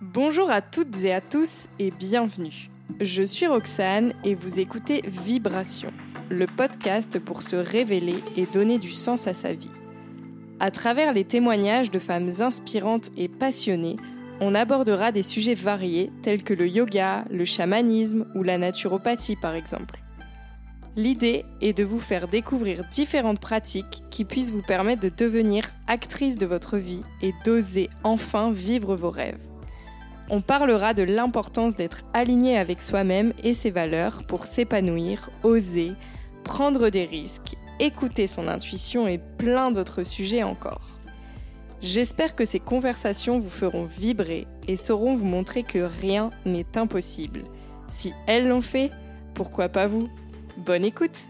Bonjour à toutes et à tous et bienvenue. Je suis Roxane et vous écoutez Vibration, le podcast pour se révéler et donner du sens à sa vie. À travers les témoignages de femmes inspirantes et passionnées, on abordera des sujets variés tels que le yoga, le chamanisme ou la naturopathie par exemple. L'idée est de vous faire découvrir différentes pratiques qui puissent vous permettre de devenir actrice de votre vie et d'oser enfin vivre vos rêves. On parlera de l'importance d'être aligné avec soi-même et ses valeurs pour s'épanouir, oser, prendre des risques, écouter son intuition et plein d'autres sujets encore. J'espère que ces conversations vous feront vibrer et sauront vous montrer que rien n'est impossible. Si elles l'ont fait, pourquoi pas vous? Bonne écoute